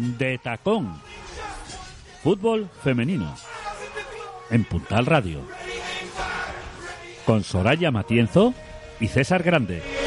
De tacón. Fútbol femenino. En Puntal Radio. Con Soraya Matienzo y César Grande.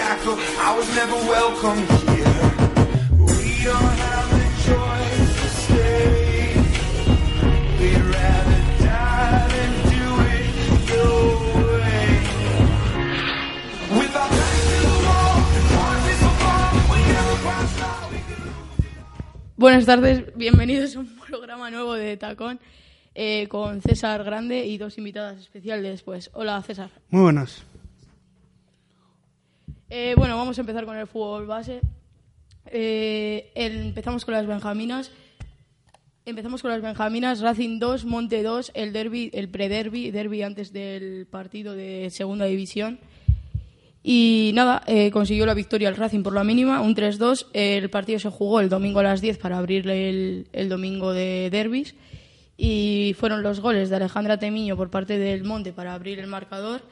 Shackle. I was never welcome here. We don't have the choice to stay. We'd rather die than do it your way. With our backs to the wall, hearts is for fall. We never cross now. We could Buenas tardes, bienvenidos a un programa nuevo de Tacón eh, con César Grande y dos invitadas especiales. Pues, hola César. Muy buenas. Eh, bueno, vamos a empezar con el fútbol base. Eh, empezamos con las Benjaminas. Empezamos con las Benjaminas, Racing 2, Monte 2, el derby, el prederby, derby antes del partido de segunda división. Y nada, eh, consiguió la victoria el Racing por la mínima, un 3-2. El partido se jugó el domingo a las 10 para abrirle el, el domingo de derbis. Y fueron los goles de Alejandra Temiño por parte del Monte para abrir el marcador,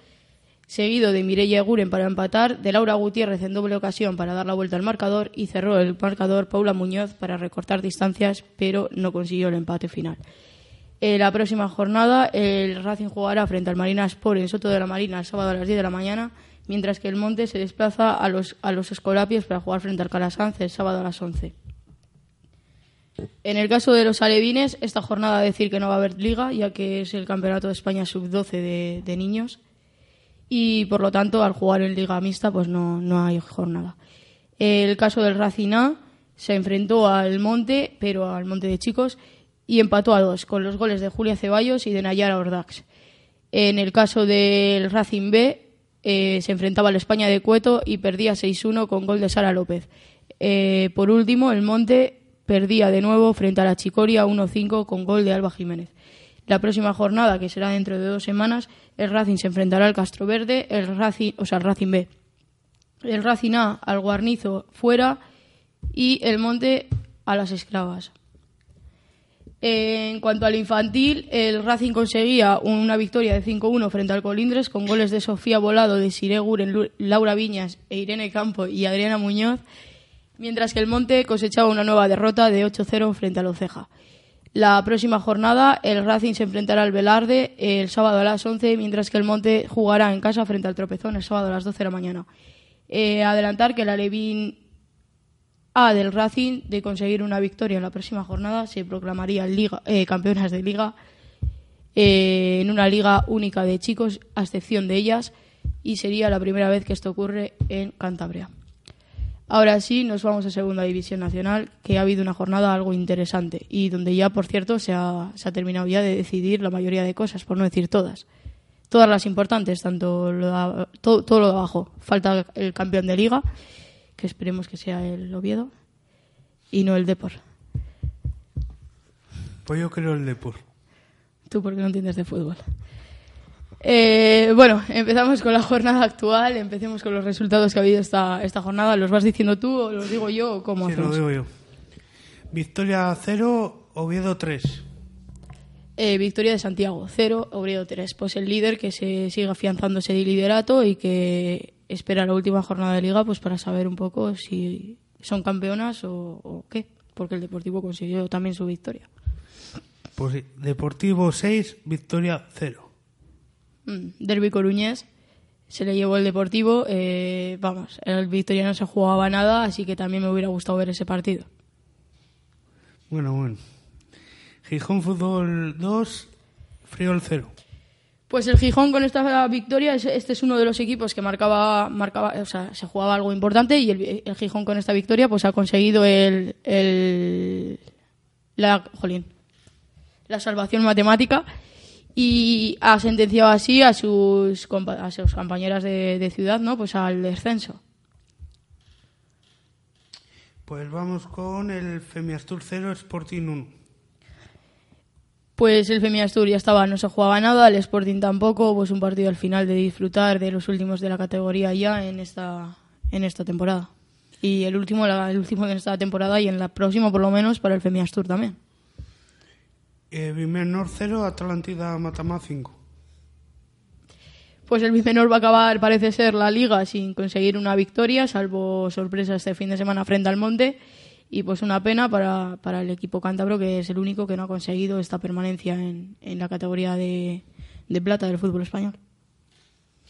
seguido de Mireia Guren para empatar, de Laura Gutiérrez en doble ocasión para dar la vuelta al marcador y cerró el marcador Paula Muñoz para recortar distancias, pero no consiguió el empate final. Eh, la próxima jornada el Racing jugará frente al Marina Sport en Soto de la Marina el sábado a las 10 de la mañana, mientras que el Monte se desplaza a los, a los Escolapios para jugar frente al Calasanz el sábado a las 11. En el caso de los alevines, esta jornada decir que no va a haber liga, ya que es el Campeonato de España Sub-12 de, de niños. Y por lo tanto, al jugar en liga mixta, pues no, no hay jornada. El caso del Racing A se enfrentó al Monte, pero al Monte de Chicos, y empató a dos, con los goles de Julia Ceballos y de Nayara Ordax. En el caso del Racing B, eh, se enfrentaba al España de Cueto y perdía 6-1 con gol de Sara López. Eh, por último, el Monte perdía de nuevo frente a la Chicoria 1-5 con gol de Alba Jiménez. La próxima jornada, que será dentro de dos semanas, el Racing se enfrentará al Castro Verde, el Racing, o sea, el Racing B. El Racing A al Guarnizo fuera y el Monte a las Esclavas. En cuanto al infantil, el Racing conseguía una victoria de 5-1 frente al Colindres con goles de Sofía Volado, de Siré Guren, Lu- Laura Viñas e Irene Campo y Adriana Muñoz, mientras que el Monte cosechaba una nueva derrota de 8-0 frente al Oceja. La próxima jornada, el Racing se enfrentará al Velarde el sábado a las 11, mientras que el Monte jugará en casa frente al Tropezón el sábado a las 12 de la mañana. Eh, adelantar que el Alevín A del Racing de conseguir una victoria en la próxima jornada se proclamaría eh, campeonas de liga eh, en una liga única de chicos, a excepción de ellas, y sería la primera vez que esto ocurre en Cantabria. Ahora sí, nos vamos a Segunda División Nacional, que ha habido una jornada algo interesante y donde ya, por cierto, se ha, se ha terminado ya de decidir la mayoría de cosas, por no decir todas. Todas las importantes, tanto lo de- todo, todo lo de abajo. Falta el campeón de liga, que esperemos que sea el Oviedo, y no el Depor. Pues yo creo el Depor. Tú porque no entiendes de fútbol. Eh, bueno, empezamos con la jornada actual, empecemos con los resultados que ha habido esta, esta jornada. ¿Los vas diciendo tú o los digo yo o cómo Sí, lo hacemos? digo yo. Victoria 0, Oviedo 3. Eh, victoria de Santiago, 0, Oviedo 3. Pues el líder que se sigue afianzando ese liderato y que espera la última jornada de liga pues para saber un poco si son campeonas o, o qué, porque el Deportivo consiguió también su victoria. Pues sí, Deportivo 6, Victoria 0. Mm, Derby Coruñés se le llevó el Deportivo. eh, vamos, el Victoria no se jugaba nada, así que también me hubiera gustado ver ese partido. Bueno, bueno. Gijón Fútbol 2, Friol 0. Pues el Gijón con esta victoria, es- este es uno de los equipos que marcaba, marcaba o sea, se jugaba algo importante y el, el Gijón con esta victoria pues ha conseguido el, el la, jolín, la salvación matemática y ha sentenciado así a sus, a sus compañeras de, de ciudad, ¿no? Pues al descenso. Pues vamos con el Femiastur 0, Sporting 1. Pues el Femiastur ya estaba, no se jugaba nada, el Sporting tampoco, pues un partido al final de disfrutar de los últimos de la categoría ya en esta, en esta temporada. Y el último, la- el último de esta temporada y en la próxima por lo menos para el Femiastur también. Eh, Bimenor 0, Atlantida Matamá 5. Pues el Bimenor va a acabar, parece ser, la liga sin conseguir una victoria, salvo sorpresa este fin de semana frente al Monte. Y pues una pena para, para el equipo cántabro, que es el único que no ha conseguido esta permanencia en, en la categoría de, de plata del fútbol español.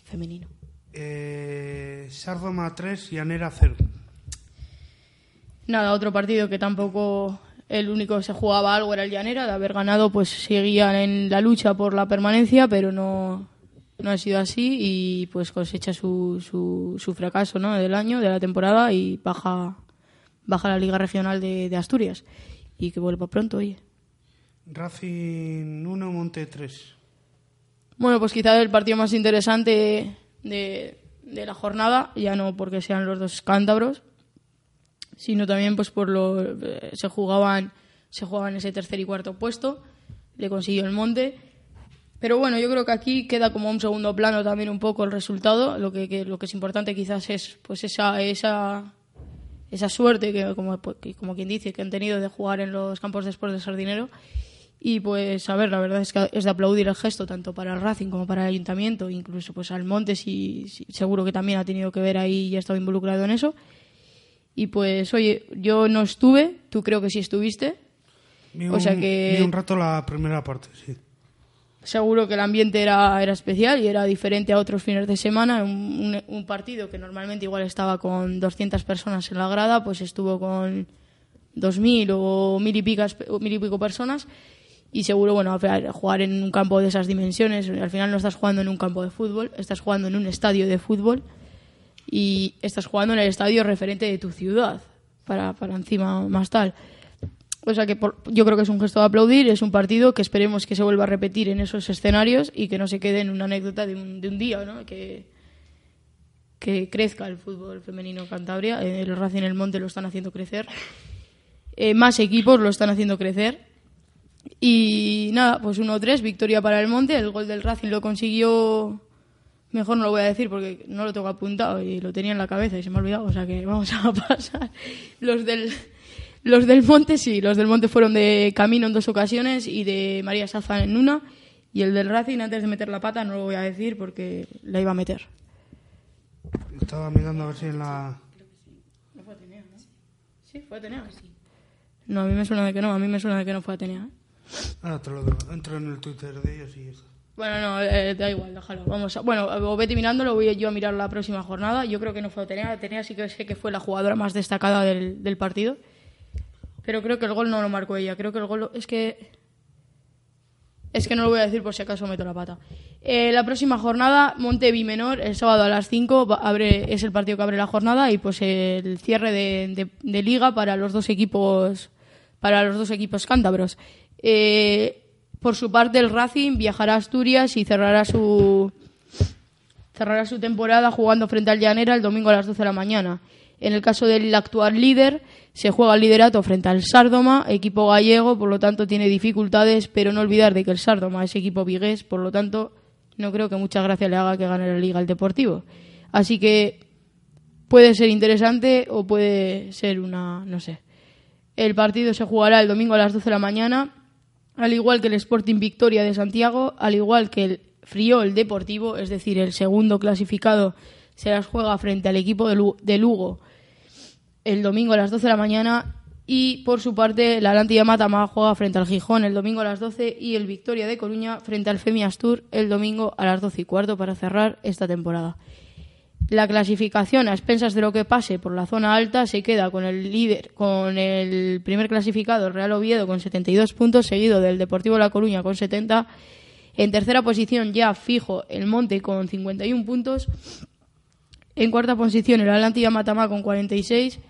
Femenino. Eh, Sardoma 3, Llanera 0. Nada, otro partido que tampoco el único que se jugaba algo era el Llanera, de haber ganado pues seguían en la lucha por la permanencia, pero no, no ha sido así y pues cosecha su, su, su fracaso ¿no? del año, de la temporada y baja, baja la Liga Regional de, de Asturias y que vuelva pronto, oye. Racing 1, Monte 3. Bueno, pues quizá el partido más interesante de, de la jornada, ya no porque sean los dos cántabros, sino también pues por lo eh, se jugaban se jugaban ese tercer y cuarto puesto, le consiguió el Monte. Pero bueno, yo creo que aquí queda como un segundo plano también un poco el resultado, lo que, lo que es importante quizás es pues esa esa esa suerte que como, que como quien dice que han tenido de jugar en los campos de Sport de Sardinero. Y pues a ver la verdad es que es de aplaudir el gesto tanto para el Racing como para el Ayuntamiento incluso pues al Montes y seguro que también ha tenido que ver ahí y ha estado involucrado en eso y pues oye yo no estuve tú creo que sí estuviste Vi O sea un- que- vi un rato la primera parte, sí. seguro que el ambiente era, era especial y era diferente a otros fines de semana. Un, un- un partido que normalmente igual estaba con 200 personas en la grada, pues estuvo con 2.000 o mil y, picas, mil y pico personas. Y seguro, bueno, jugar en un campo de esas dimensiones, al final no estás jugando en un campo de fútbol, estás jugando en un estadio de fútbol y estás jugando en el estadio referente de tu ciudad, para, para encima más tal. O sea que por- yo creo que es un gesto de aplaudir, es un partido que esperemos que se vuelva a repetir en esos escenarios y que no se quede en una anécdota de un, de un día, ¿no? Que, que crezca el fútbol femenino en Cantabria. Eh, El Racing el Monte lo están haciendo crecer. Eh, más equipos lo están haciendo crecer. Y nada, pues 1-3, victoria para el Monte. El gol del Racing lo consiguió. Mejor no lo voy a decir porque no lo tengo apuntado y lo tenía en la cabeza y se me ha olvidado. O sea que vamos a pasar. Los del, los del Monte, sí, los del Monte fueron de Camino en dos ocasiones y de María Saza en una. Y el del Racing, antes de meter la pata, no lo voy a decir porque la iba a meter. Estaba mirando a ver si en la... Sí, fue Atenea. No, a mí me suena de que no, a mí me suena de que no fue Atenea. ¿eh? Ahora te lo digo. Entro en el Twitter de ellos y eso. Bueno, no, eh, da igual, déjalo. Vamos a, bueno, vete mirándolo, voy yo a mirar la próxima jornada. Yo creo que no fue Atenea. Atenea sí que sé que fue la jugadora más destacada del, partido. Pero creo que el gol no lo marcó ella. Creo que el gol es que. Es que no lo voy a decir por si acaso meto la pata. Eh, la próxima jornada, Monte Bimenor, el sábado a las 5, va- abre, es el partido que abre la jornada y pues el cierre de, de- de liga para los dos equipos para los dos equipos cántabros. Eh, por su parte, el Racing viajará a Asturias y cerrará su cerrará su temporada jugando frente al Llanera el domingo a las 12 de la mañana. En el caso del actual líder, se juega el liderato frente al Sárdoma, equipo gallego, por lo tanto tiene dificultades, pero no olvidar de que el Sárdoma es equipo vigués, por lo tanto no creo que mucha gracia le haga que gane la Liga el Deportivo. Así que puede ser interesante o puede ser una, no sé. El partido se jugará el domingo a las 12 de la mañana, al igual que el Sporting Victoria de Santiago, al igual que el Friol Deportivo, es decir, el segundo clasificado se las juega frente al equipo de Lu- de Lugo el domingo a las 12 de la mañana y por su parte la Atlantilla Matama juega frente al Gijón el domingo a las 12 y el Victoria de Coruña frente al Femias Tour el domingo a las 12 y cuarto para cerrar esta temporada. La clasificación a expensas de lo que pase por la zona alta se queda con el líder, con el primer clasificado, Real Oviedo, con 72 puntos, seguido del Deportivo La Coruña con 70. En tercera posición ya fijo el Monte con 51 puntos. En cuarta posición el Atlantilla Matamá con 46.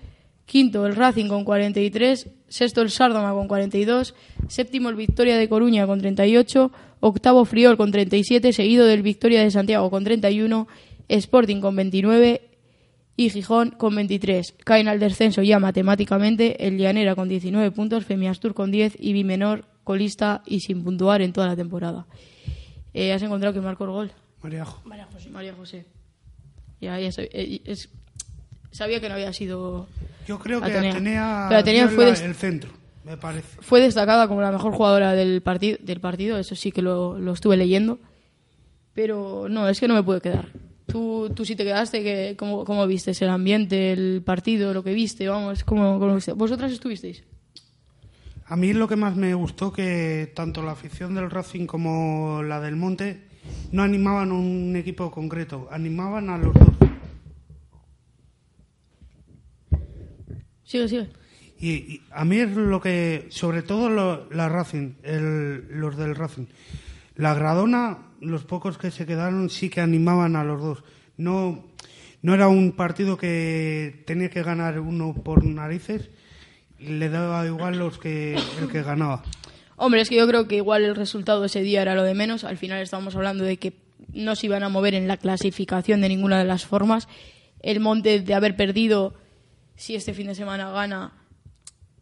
Quinto el Racing con 43. Sexto el Sárdoma con 42. Séptimo el Victoria de Coruña con 38. Octavo Friol con 37. Seguido del Victoria de Santiago con 31. Sporting con 29. Y Gijón con 23. Caen al descenso ya matemáticamente el Llanera con 19 puntos. Femiastur con 10. Y Bimenor colista y sin puntuar en toda la temporada. Eh, ¿Has encontrado que marcó el gol? Mariajo. María José. María José. Ya, ya eh, es- sabía que no había sido. Yo creo que Atenea. Pero Atenea fue el centro, me parece. Fue destacada como la mejor jugadora del, partido del partido, eso sí que lo, lo estuve leyendo. Pero no, es que no me puede quedar. Tú, tú sí te quedaste, que, ¿cómo, ¿cómo viste el ambiente, el partido, lo que viste? Vamos, ¿cómo, cómo viste? ¿Vosotras estuvisteis? A mí lo que más me gustó que tanto la afición del Racing como la del Monte no animaban a un equipo concreto, animaban a los dos. Sigue, sigue. Y, y a mí es lo que, sobre todo lo- la Racing, el- los del Racing. La Gradona, los pocos que se quedaron sí que animaban a los dos. No, no era un partido que tenía que ganar uno por narices, le daba igual los que, el que ganaba. Hombre, es que yo creo que igual el resultado ese día era lo de menos. Al final estábamos hablando de que no se iban a mover en la clasificación de ninguna de las formas. El Monte de haber perdido, si este fin de semana gana,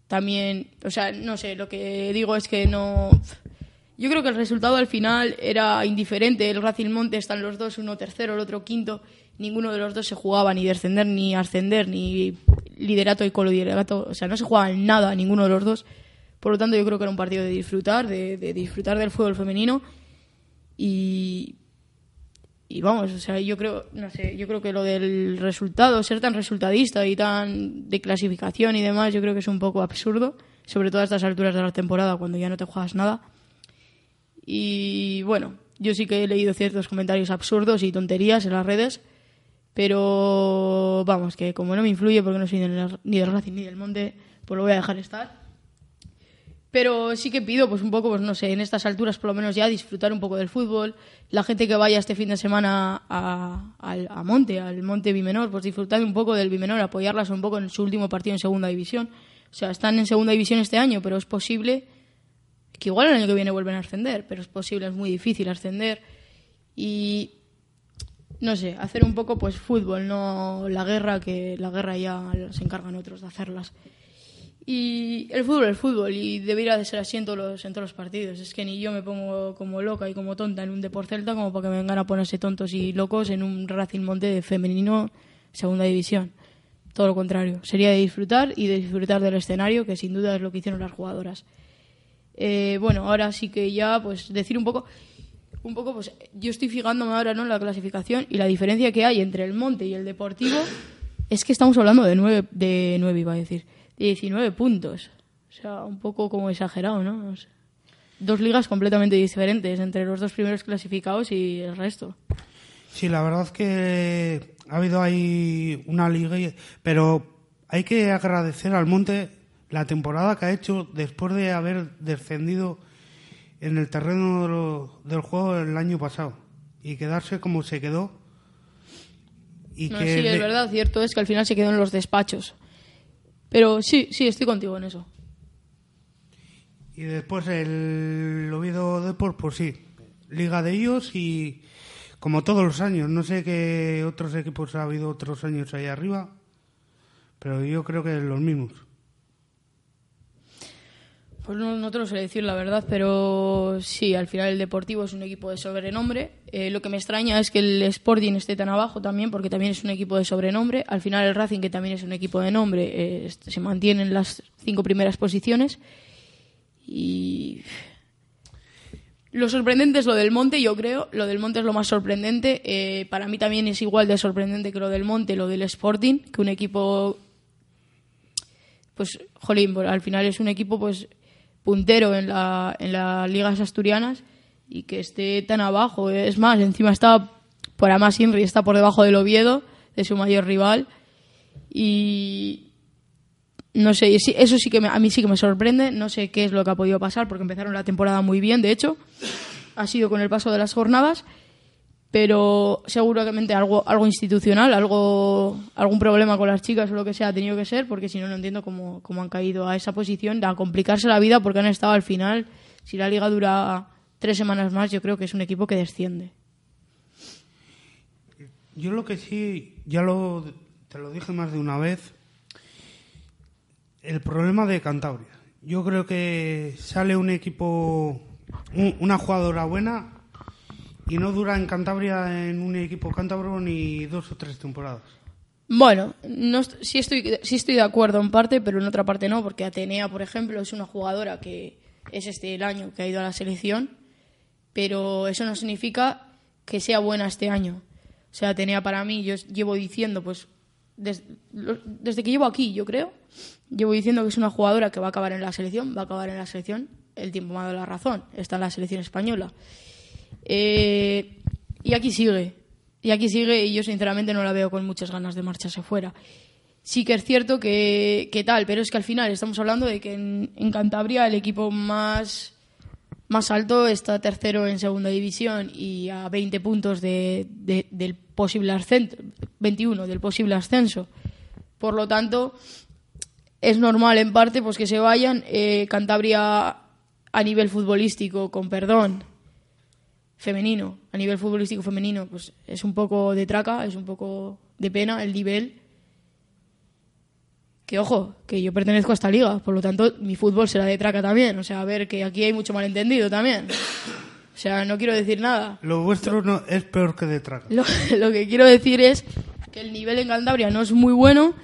también, o sea, no sé, lo que digo es que no... Yo creo que el resultado al final era indiferente. El Racing Monte están los dos, uno tercero, el otro quinto. Ninguno de los dos se jugaba ni descender, ni ascender, ni liderato y coliderato. O sea, no se jugaba nada ninguno de los dos. Por lo tanto, yo creo que era un partido de disfrutar, de, de disfrutar del fútbol femenino. Y, y vamos, o sea, yo creo, no sé, yo creo que lo del resultado, ser tan resultadista y tan de clasificación y demás, yo creo que es un poco absurdo, sobre todo a estas alturas de la temporada cuando ya no te juegas nada. Y bueno, yo sí que he leído ciertos comentarios absurdos y tonterías en las redes, pero vamos, que como no me influye porque no soy ni del- Racing ni del Monte, pues lo voy a dejar estar. Pero sí que pido, pues un poco, pues no sé, en estas alturas por lo menos ya disfrutar un poco del fútbol. La gente que vaya este fin de semana a, a Monte, al Monte Bimenor, pues disfrutar un poco del Bimenor, apoyarlas un poco en su último partido en Segunda División. O sea, están en Segunda División este año, pero es posible que igual el año que viene vuelven a ascender, pero es posible, es muy difícil ascender. Y no sé, hacer un poco pues fútbol, no la guerra, que la guerra ya se encargan otros de hacerlas. Y el fútbol es fútbol y debería de ser así en todos, los, en todos los partidos. Es que ni yo me pongo como loca y como tonta en un Deport Celta como para que me vengan a ponerse tontos y locos en un Racing Monte de femenino segunda división. Todo lo contrario. Sería de disfrutar y de disfrutar del escenario, que sin duda es lo que hicieron las jugadoras. Eh, bueno, ahora sí que ya, pues decir un poco, un poco, pues yo estoy fijándome ahora ¿no? en la clasificación y la diferencia que hay entre el Monte y el Deportivo es que estamos hablando de nueve, de nueve iba a decir, de 19 puntos. O sea, un poco como exagerado, ¿no? Dos ligas completamente diferentes entre los dos primeros clasificados y el resto. Sí, la verdad que ha habido ahí una liga, pero hay que agradecer al Monte la temporada que ha hecho después de haber descendido en el terreno de lo- del juego el año pasado y quedarse como se quedó. Y No, que sí, es de- verdad, cierto es que al final se quedó en los despachos. Pero sí, sí, estoy contigo en eso. Y después el Oviedo Deport, pues sí, liga de ellos y como todos los años, no sé qué otros equipos ha habido otros años ahí arriba, pero yo creo que los mismos. Pues no, no te lo sé decir la verdad, pero sí, al final el Deportivo es un equipo de sobrenombre. Eh, lo que me extraña es que el Sporting esté tan abajo también, porque también es un equipo de sobrenombre. Al final el Racing, que también es un equipo de nombre, eh, se mantiene en las cinco primeras posiciones. Y lo sorprendente es lo del Monte, yo creo. Lo del Monte es lo más sorprendente. Eh, para mí también es igual de sorprendente que lo del Monte, lo del Sporting, que un equipo pues, jolín, pues, al final es un equipo pues puntero en, la, en las ligas asturianas y que esté tan abajo. Es más, encima está, por además Inri está por debajo del Oviedo, de su mayor rival. Y no sé, eso sí que me- a mí sí que me sorprende. No sé qué es lo que ha podido pasar porque empezaron la temporada muy bien, de hecho. Ha sido con el paso de las jornadas pero seguramente algo algo institucional, algo algún problema con las chicas o lo que sea ha tenido que ser, porque si no, no entiendo cómo, cómo han caído a esa posición, a complicarse la vida porque han estado al final. Si la liga dura tres semanas más, yo creo que es un equipo que desciende. Yo lo que sí, ya lo, te lo dije más de una vez, el problema de Cantabria. Yo creo que sale un equipo, un- una jugadora buena y no dura en Cantabria en un equipo cántabro ni dos o tres temporadas. Bueno, no sí, estoy, sí estoy de acuerdo en parte, pero en otra parte no, porque Atenea, por ejemplo, es una jugadora que es este el año que ha ido a la selección, pero eso no significa que sea buena este año. O sea, Atenea para mí, yo llevo diciendo, pues, desde que llevo aquí, yo creo, llevo diciendo que es una jugadora que va a acabar en la selección, va a acabar en la selección, el tiempo me ha la razón, está en la selección española. Eh, y aquí sigue. Y aquí sigue y yo sinceramente no la veo con muchas ganas de marcharse fuera. Sí que es cierto que, que tal, pero es que al final estamos hablando de que en, Cantabria el equipo más, más alto está tercero en segunda división y a 20 puntos de- del posible ascenso, 21 del posible ascenso. Por lo tanto, es normal en parte pues que se vayan. Eh, Cantabria a nivel futbolístico, con perdón, femenino, a nivel futbolístico femenino, pues es un poco de traca, es un poco de pena el nivel. Que ojo, que yo pertenezco a esta liga, por lo tanto mi fútbol será de traca también. O sea, a ver que aquí hay mucho malentendido también. O sea, no quiero decir nada. Lo vuestro no, es peor que de traca. Lo, lo que quiero decir es que el nivel en Cantabria no es muy bueno,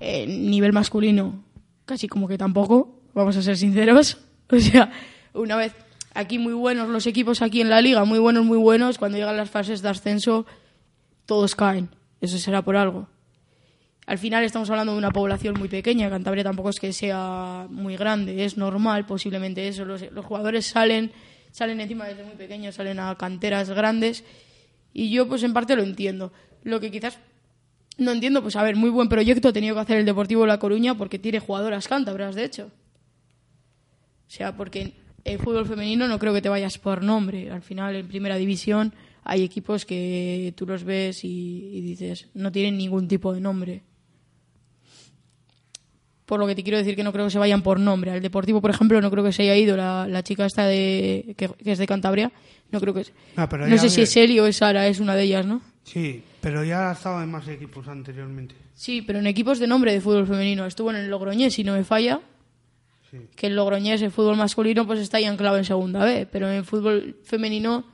el nivel masculino casi como que tampoco, vamos a ser sinceros. O sea, una vez aquí muy buenos los equipos aquí en la liga, muy buenos, muy buenos, cuando llegan las fases de ascenso todos caen. Eso será por algo. Al final estamos hablando de una población muy pequeña, Cantabria tampoco es que sea muy grande, es normal posiblemente eso. Los, jugadores salen, salen encima desde muy pequeños, salen a canteras grandes y yo pues en parte lo entiendo. Lo que quizás no entiendo, pues a ver, muy buen proyecto ha tenido que hacer el Deportivo La Coruña porque tiene jugadoras cántabras, de hecho. O sea, porque en fútbol femenino no creo que te vayas por nombre. Al final, en primera división hay equipos que tú los ves y, y dices, no tienen ningún tipo de nombre. Por lo que te quiero decir que no creo que se vayan por nombre. Al Deportivo, por ejemplo, no creo que se haya ido la, la chica esta de, que, que es de Cantabria. No creo que... Ah, pero no sé si es Eli o es Sara, es una de ellas, ¿no? Sí, pero ya ha estado en más equipos anteriormente. Sí, pero en equipos de nombre de fútbol femenino. Estuvo en el Logroñés, si no me falla. Sí. Que el Logroñés, el fútbol masculino, pues está ahí anclado en segunda B. Pero en el fútbol femenino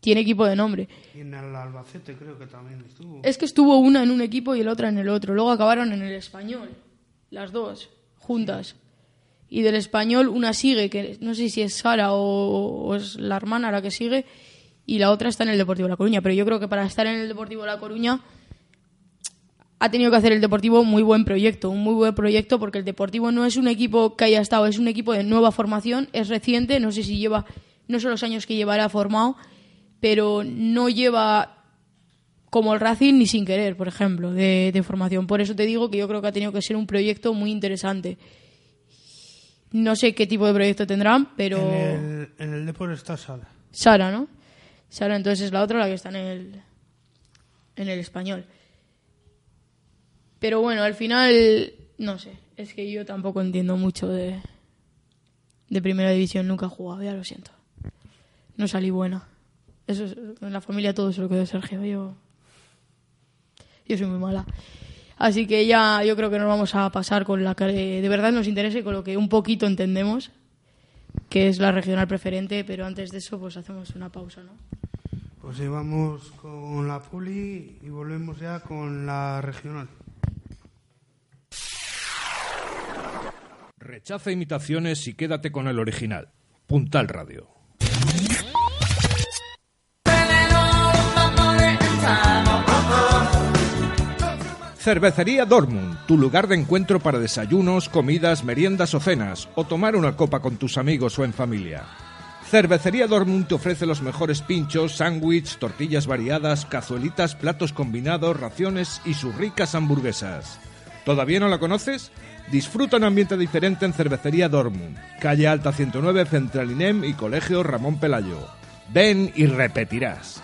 tiene equipo de nombre. Y en el Albacete creo que también estuvo. Es que estuvo una en un equipo y la otra en el otro. Luego acabaron en el español. Las dos, juntas. Y del español una sigue, que no sé si es Sara o, o es la hermana la que sigue, y la otra está en el Deportivo La Coruña. Pero yo creo que para estar en el Deportivo La Coruña ha tenido que hacer el Deportivo muy buen proyecto, un muy buen proyecto porque el Deportivo no es un equipo que haya estado, es un equipo de nueva formación, es reciente, no sé si lleva, no son los años que llevará formado, pero no lleva como el Racing ni sin querer, por ejemplo, de, de formación. Por eso te digo que yo creo que ha tenido que ser un proyecto muy interesante. No sé qué tipo de proyecto tendrán, pero... En el, en el Depor está Sara. Sara, ¿no? Sara, entonces es la otra la que está en el, en el español. Pero bueno, al final, no sé, es que yo tampoco entiendo mucho de, de primera división, nunca he jugado, ya lo siento. No salí buena. Eso es- en la familia todo se lo quedó Sergio, yo, yo soy muy mala. Así que ya yo creo que nos vamos a pasar con la que de verdad nos interesa y con lo que un poquito entendemos, que es la regional preferente, pero antes de eso pues hacemos una pausa, ¿no? Pues sí, vamos con la Puli y volvemos ya con la regional. Rechaza imitaciones y quédate con el original. Puntal Radio. Cervecería Dortmund, tu lugar de encuentro para desayunos, comidas, meriendas o cenas, o tomar una copa con tus amigos o en familia. Cervecería Dortmund te ofrece los mejores pinchos, sándwich, tortillas variadas, cazuelitas, platos combinados, raciones y sus ricas hamburguesas. ¿Todavía no la conoces? Disfruta un ambiente diferente en Cervecería Dortmund, calle Alta 109, Central INEM y Colegio Ramón Pelayo. Ven y repetirás.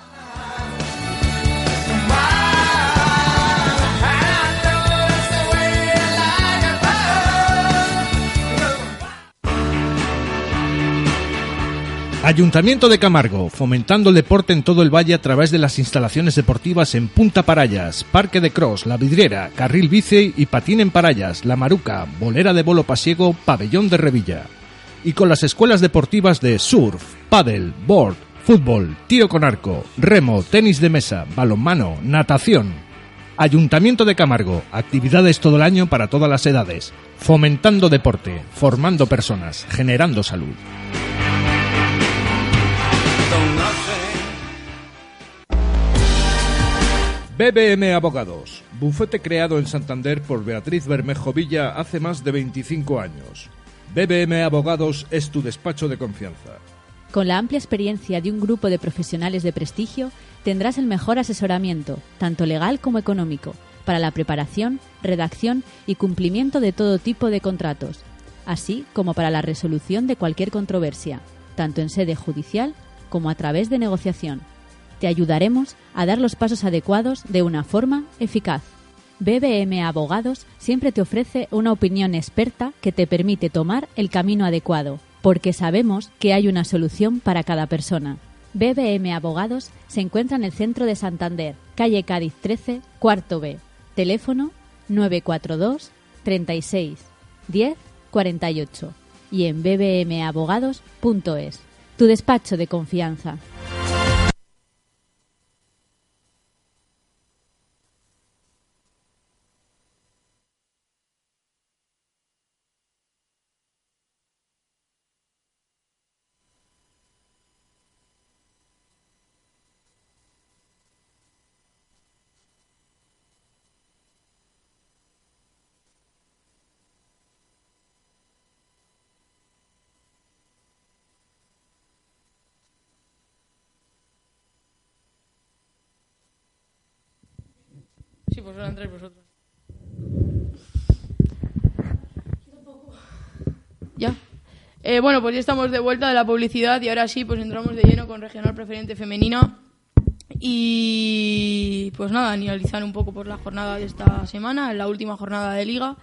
Ayuntamiento de Camargo, fomentando el deporte en todo el valle a través de las instalaciones deportivas en Punta Parayas, Parque de Cross, La Vidriera, Carril Bici y Patín en Parayas, La Maruca, Bolera de Bolo Pasiego, Pabellón de Revilla. Y con las escuelas deportivas de surf, paddle, board, fútbol, tiro con arco, remo, tenis de mesa, balonmano, natación. Ayuntamiento de Camargo, actividades todo el año para todas las edades, fomentando deporte, formando personas, generando salud. BBM Abogados, bufete creado en Santander por Beatriz Bermejo Villa hace más de 25 años. BBM Abogados es tu despacho de confianza. Con la amplia experiencia de un grupo de profesionales de prestigio, tendrás el mejor asesoramiento, tanto legal como económico, para la preparación, redacción y cumplimiento de todo tipo de contratos, así como para la resolución de cualquier controversia, tanto en sede judicial como a través de negociación. Te ayudaremos a dar los pasos adecuados de una forma eficaz. BBM Abogados siempre te ofrece una opinión experta que te permite tomar el camino adecuado, porque sabemos que hay una solución para cada persona. BBM Abogados se encuentra en el centro de Santander, calle Cádiz 13, cuarto B. Teléfono 942 36 10 48 y en bbmabogados.es. Tu despacho de confianza. Pues ahora vosotros. Ya. Eh, bueno, pues ya estamos de vuelta de la publicidad y ahora sí, pues entramos de lleno con Regional Preferente Femenina. Y pues nada, analizar un poco por la jornada de esta semana, la última jornada de liga,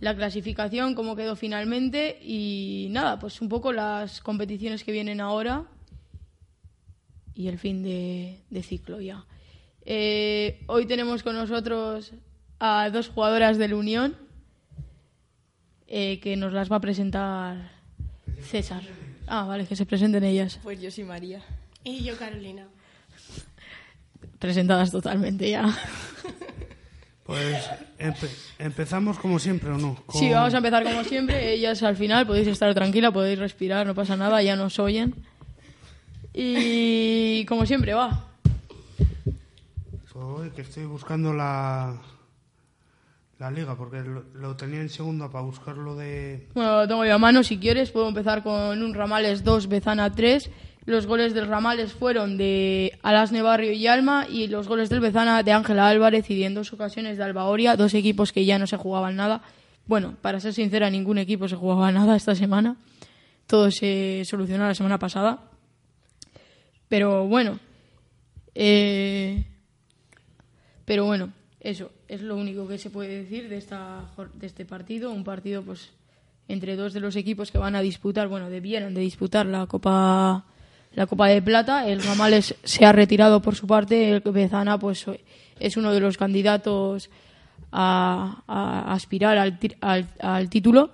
la clasificación, cómo quedó finalmente y nada, pues un poco las competiciones que vienen ahora y el fin de ciclo ya. Eh, hoy tenemos con nosotros a dos jugadoras del Unión eh, que nos las va a presentar César. Ah, vale, que se presenten ellas. Pues yo soy María. Y yo, Carolina. Presentadas totalmente ya. Pues empe- empezamos como siempre, ¿o no? Con- Sí, vamos a empezar como siempre. Ellas al final podéis estar tranquila, podéis respirar, no pasa nada, ya nos oyen. Y como siempre, va. Hoy que estoy buscando la, la liga, porque lo, tenía en segunda para buscarlo de... Bueno, lo tengo yo a mano, si quieres. Puedo empezar con un Ramales 2, Bezana 3. Los goles del Ramales fueron de Alasne Barrio y Alma y los goles del Bezana de Ángela Álvarez y en dos ocasiones de Albaoria, dos equipos que ya no se jugaban nada. Bueno, para ser sincera, ningún equipo se jugaba nada esta semana. Todo se solucionó la semana pasada. Pero bueno, eh, pero bueno, eso es lo único que se puede decir de, esta, de este partido. Un partido, pues, entre dos de los equipos que van a disputar, bueno, debieran de disputar la Copa, la Copa de Plata. El Ramales se ha retirado por su parte. El Bezana, pues, es uno de los candidatos a, a aspirar al, al, al título.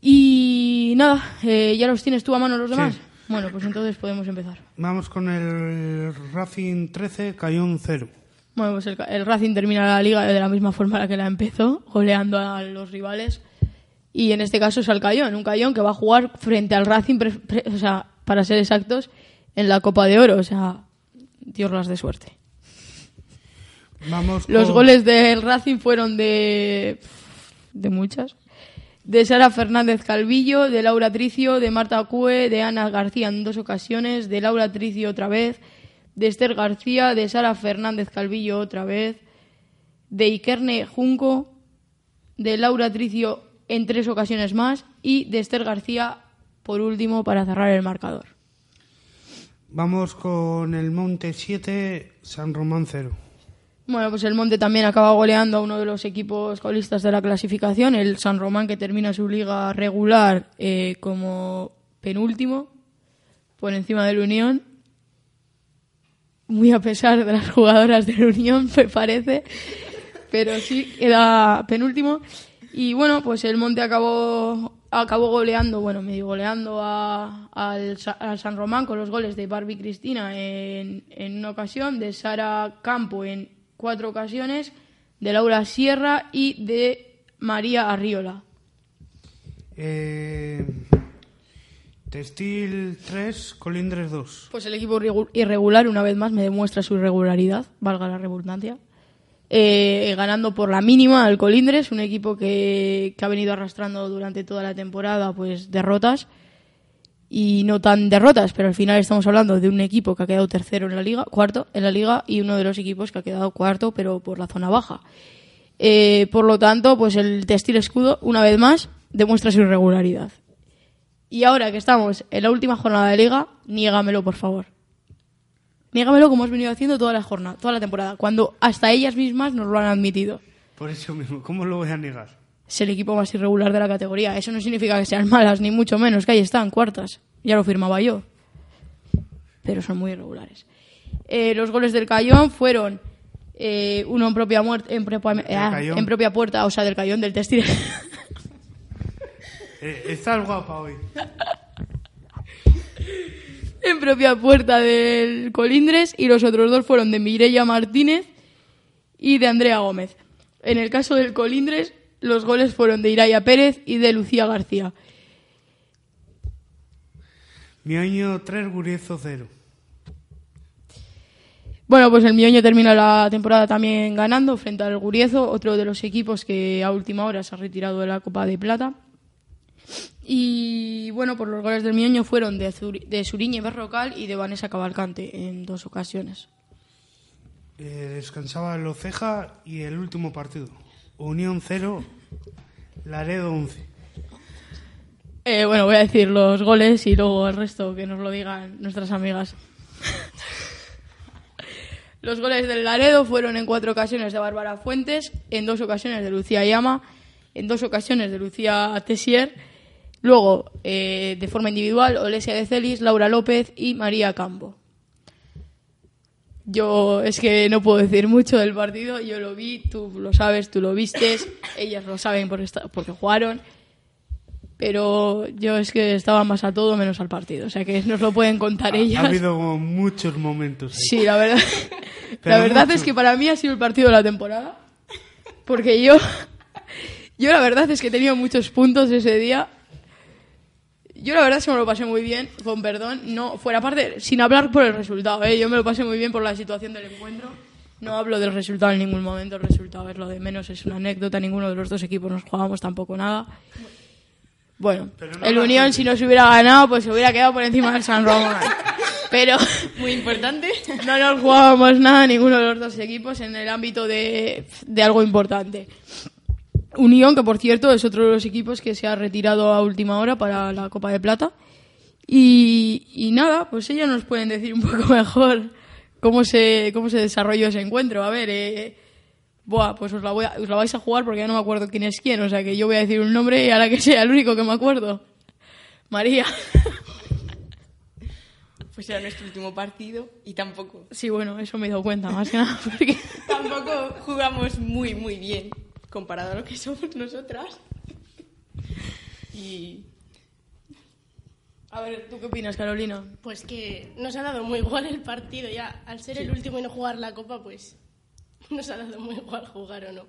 Y nada, eh, ¿ya los tienes tú a mano los demás? Sí. Bueno, pues entonces podemos empezar. Vamos con el Racing 13, Cayón 0. Bueno, pues el, el Racing termina la liga de la misma forma en la que la empezó, goleando a los rivales. Y en este caso es al Cayón, un Cayón que va a jugar frente al Racing, pre- pre- o sea, para ser exactos, en la Copa de Oro. O sea, Dios las de suerte. Vamos Los con- goles del Racing fueron de. de muchas. De Sara Fernández Calvillo, de Laura Tricio, de Marta Cue, de Ana García en dos ocasiones, de Laura Tricio otra vez, de Esther García, de Sara Fernández Calvillo otra vez, de Ikerne Junco, de Laura Tricio en tres ocasiones más y de Esther García por último para cerrar el marcador. Vamos con el Monte 7, San Román 0. Bueno, pues el Monte también acaba goleando a uno de los equipos colistas de la clasificación, el San Román, que termina su liga regular eh, como penúltimo, por encima del Unión. Muy a pesar de las jugadoras del Unión, me parece. Pero sí, queda penúltimo. Y bueno, pues el Monte acabó, acabó goleando, bueno, medio goleando a- al San Román con los goles de Barbie Cristina en, en una ocasión, de Sara Campo en cuatro ocasiones, de Laura Sierra y de María Arriola. Eh, Textil 3, Colindres 2. Pues el equipo irregu- irregular, una vez más, me demuestra su irregularidad, valga la redundancia. Eh, ganando por la mínima al Colindres, un equipo que, que ha venido arrastrando durante toda la temporada pues derrotas y no tan derrotas, pero al final estamos hablando de un equipo que ha quedado tercero en la liga, cuarto en la liga y uno de los equipos que ha quedado cuarto pero por la zona baja. Eh, por lo tanto, pues el textil escudo, una vez más, demuestra su irregularidad. Y ahora que estamos en la última jornada de liga, niégamelo, por favor. Niégamelo como has venido haciendo toda la jornada, toda la temporada, cuando hasta ellas mismas nos lo han admitido. Por eso mismo, ¿cómo lo voy a negar? Es el equipo más irregular de la categoría. Eso no significa que sean malas, ni mucho menos, que ahí están, cuartas. Ya lo firmaba yo. Pero son muy irregulares. Eh, los goles del Cayón fueron eh, uno en propia, muerte, en, propia, ah, en propia puerta, o sea, del Cayón, del textil. Eh, estás guapa hoy. en propia puerta del Colindres y los otros dos fueron de Mireia Martínez y de Andrea Gómez. En el caso del Colindres, los goles fueron de Iraya Pérez y de Lucía García. Mi año 3, Guriezo 0. Bueno, pues el Mioño termina la temporada también ganando frente al Guriezo, otro de los equipos que a última hora se ha retirado de la Copa de Plata. Y bueno, por los goles del Mioño fueron de, de Suriñe Berrocal y de Vanessa Cavalcante en dos ocasiones. Eh, descansaba el Oceja y el último partido. Unión 0, Laredo 11. Eh, bueno, voy a decir los goles y luego el resto que nos lo digan nuestras amigas. los goles del Laredo fueron en cuatro ocasiones de Bárbara Fuentes, en dos ocasiones de Lucía Llama, en dos ocasiones de Lucía Tessier, luego eh, de forma individual Olesia de Celis, Laura López y María Campo. Yo es que no puedo decir mucho del partido, yo lo vi, tú lo sabes, tú lo vistes, ellas lo saben porque, está- porque jugaron pero yo es que estaba más a todo menos al partido, o sea que nos lo pueden contar Ha, ellas. ha habido muchos momentos. ahí. Sí, la verdad, Pero la verdad es que para mí ha sido el partido de la temporada, porque yo, yo la verdad es que he tenido muchos puntos ese día. Yo la verdad es que me lo pasé muy bien, con perdón, no fuera parte, sin hablar por el resultado, ¿eh? yo me lo pasé muy bien por la situación del encuentro. No hablo del resultado en ningún momento, el resultado es lo de menos, es una anécdota, ninguno de los dos equipos nos jugábamos tampoco nada. Bueno, no el Unión si no se hubiera ganado, pues se hubiera quedado por encima del San Román. Pero Muy importante. no nos jugábamos nada ninguno de los dos equipos en el ámbito de, de algo importante. Unión, que por cierto es otro de los equipos que se ha retirado a última hora para la Copa de Plata. Y, y nada, pues ellos nos pueden decir un poco mejor cómo se, cómo se desarrolló ese encuentro. A ver, eh, buah, pues os la, voy a- os la vais a jugar porque ya no me acuerdo quién es quién. O sea que yo voy a decir un nombre y a la que sea el único que me acuerdo. María. Pues era nuestro último partido y tampoco, Sí, bueno, eso me he dado cuenta, más que nada. Porque... tampoco jugamos muy, muy bien comparado a lo que somos nosotras. Y A ver, ¿tú qué opinas, Carolina? Pues que nos ha dado muy igual el partido ya. Al ser el último y no jugar la copa, pues nos ha dado muy igual jugar o no.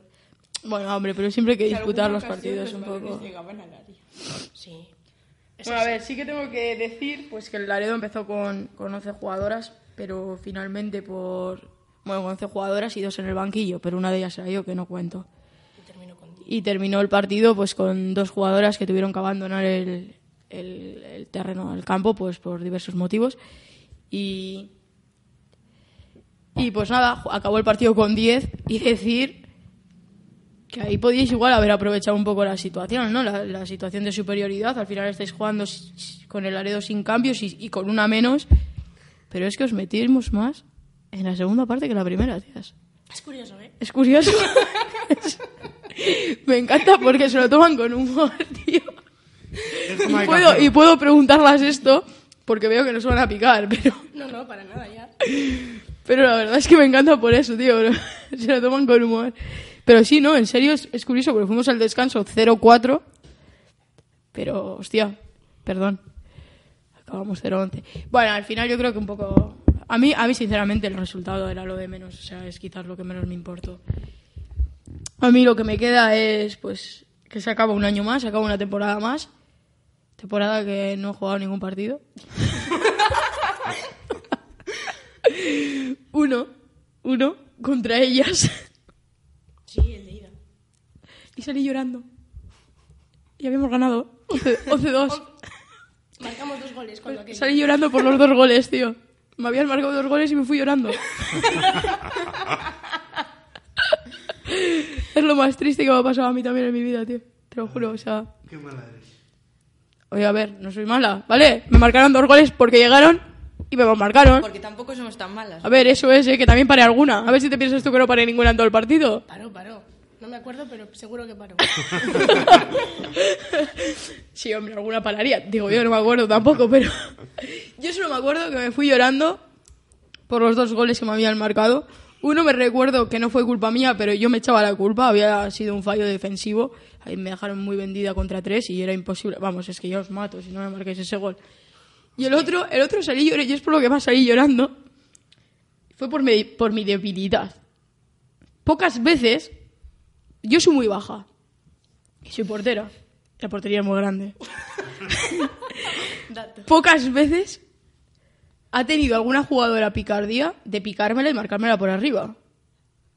Bueno, hombre, pero siempre hay que disputar los partidos un poco. llegaban al área. Sí. Eso Bueno, a sí. ver, sí que tengo que decir pues que el Laredo empezó con, con 11 jugadoras, pero finalmente por... Bueno, con 11 jugadoras y dos en el banquillo, pero una de ellas era yo, que no cuento. Y terminó con diez. Y terminó el partido pues con dos jugadoras que tuvieron que abandonar el, el- el terreno, el campo, pues por diversos motivos. Y, y pues nada, acabó el partido con 10 y decir que ahí podíais igual haber aprovechado un poco la situación, ¿no? La, la situación de superioridad. Al final estáis jugando con el Laredo sin cambios y, y con una menos. Pero es que os metimos más en la segunda parte que la primera, tías. Es curioso, ¿eh? Es curioso. Me encanta porque se lo toman con humor, tío. Y puedo, hacerlo. y puedo preguntarlas esto porque veo que no se van a picar, pero, No, no, para nada ya. pero la verdad es que me encanta por eso, tío. bro. Se lo toman con humor. Pero sí, no, en serio es, es curioso porque fuimos al descanso 0-4. Pero, hostia, perdón. Acabamos 0-11. Bueno, al final yo creo que un poco... A mí, a mí, sinceramente, el resultado era lo de menos. O sea, es quizás lo que menos me importó. A mí lo que me queda es, pues, que se acaba un año más, se acaba una temporada más. Temporada que no he jugado ningún partido. uno, uno, contra ellas. Sí, el de ida. Y salí llorando. Y habíamos ganado 11 11-2. Marcamos dos goles con lo que... Salí llorando por los dos goles, tío. Me habían marcado dos goles y me fui llorando. es lo más triste que me ha pasado a mí también en mi vida, tío. Te lo juro, o sea... Qué mala eres. Oye, a ver, no soy mala, ¿vale? Me marcaron dos goles porque llegaron y me marcaron. Porque tampoco somos tan malas. A ver, eso es, ¿eh? Que también paré alguna. A ver si te piensas tú que no paré ninguna en todo el partido. Paró, paró. No me acuerdo, pero seguro que paró. Sí, hombre, alguna pararía. Digo, yo no me acuerdo tampoco, pero... Yo solo me acuerdo que me fui llorando por los dos goles que me habían marcado. Uno me recuerdo que no fue culpa mía, pero yo me echaba la culpa. Había sido un fallo defensivo. Ahí me dejaron muy vendida contra tres y era imposible. Vamos, es que yo os mato si no me marquéis ese gol. Y el otro, el otro salí llorando, y es por lo que más salí llorando. Fue por mi, por mi debilidad. Pocas veces, yo soy muy baja. Y soy portera. La portería es muy grande. Pocas veces ha tenido alguna jugadora picardía de picármela y marcármela por arriba.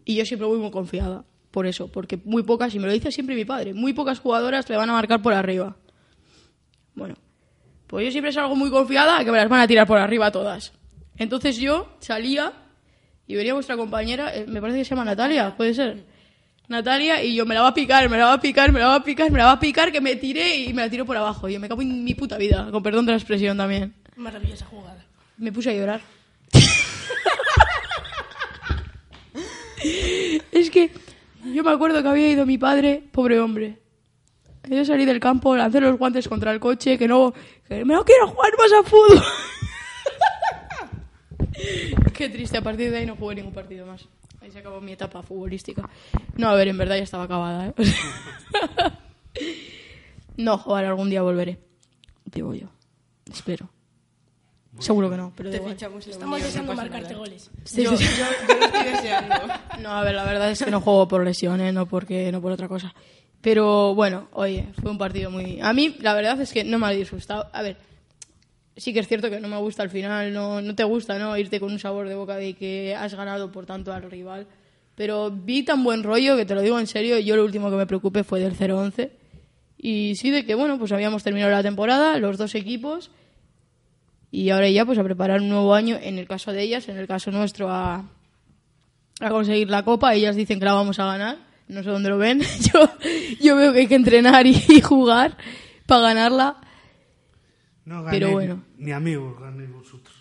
Y yo siempre voy muy confiada. Por eso, porque muy pocas, y me lo dice siempre mi padre, muy pocas jugadoras le van a marcar por arriba. Bueno, pues yo siempre salgo muy confiada a que me las van a tirar por arriba todas. Entonces yo salía y venía vuestra compañera, eh, me parece que se llama Natalia, puede ser. Natalia, y yo me la va a picar, me la va a picar, me la va a picar, me la va a picar, que me tiré y me la tiro por abajo. Y yo me cago en mi puta vida, con perdón de la expresión también. Maravillosa jugada. Me puse a llorar. es que yo me acuerdo que había ido mi padre, pobre hombre. Yo salí del campo, lancé los guantes contra el coche, que no, que me no quiero jugar más a fútbol. Qué triste, a partir de ahí no jugué ningún partido más. Ahí se acabó mi etapa futbolística. No, a ver, en verdad ya estaba acabada, ¿eh? no, jugar algún día volveré. Digo yo. Espero. Seguro que no, pero Te igual. fichamos Estamos deseando marcarte nada. goles. Sí, yo, sí, sí. yo- yo lo estoy deseando. No, a ver, la verdad es que no juego por lesiones, no porque no por otra cosa. Pero bueno, oye, fue un partido muy. A mí, la verdad es que no me ha disgustado. A ver, sí que es cierto que no me gusta al final, no, no te gusta, ¿no? Irte con un sabor de boca de que has ganado por tanto al rival. Pero vi tan buen rollo que te lo digo en serio, yo lo último que me preocupé fue del 0-11. Y sí de que, bueno, pues habíamos terminado la temporada, los dos equipos. Y ahora ya, pues a preparar un nuevo año, en el caso de ellas, en el caso nuestro, a, a conseguir la copa. Ellas dicen que la vamos a ganar. no sé dónde lo ven. Yo, yo veo que hay que entrenar y, y jugar para ganarla. No Pero ganéis, bueno. Ni amigos ganéis vosotros.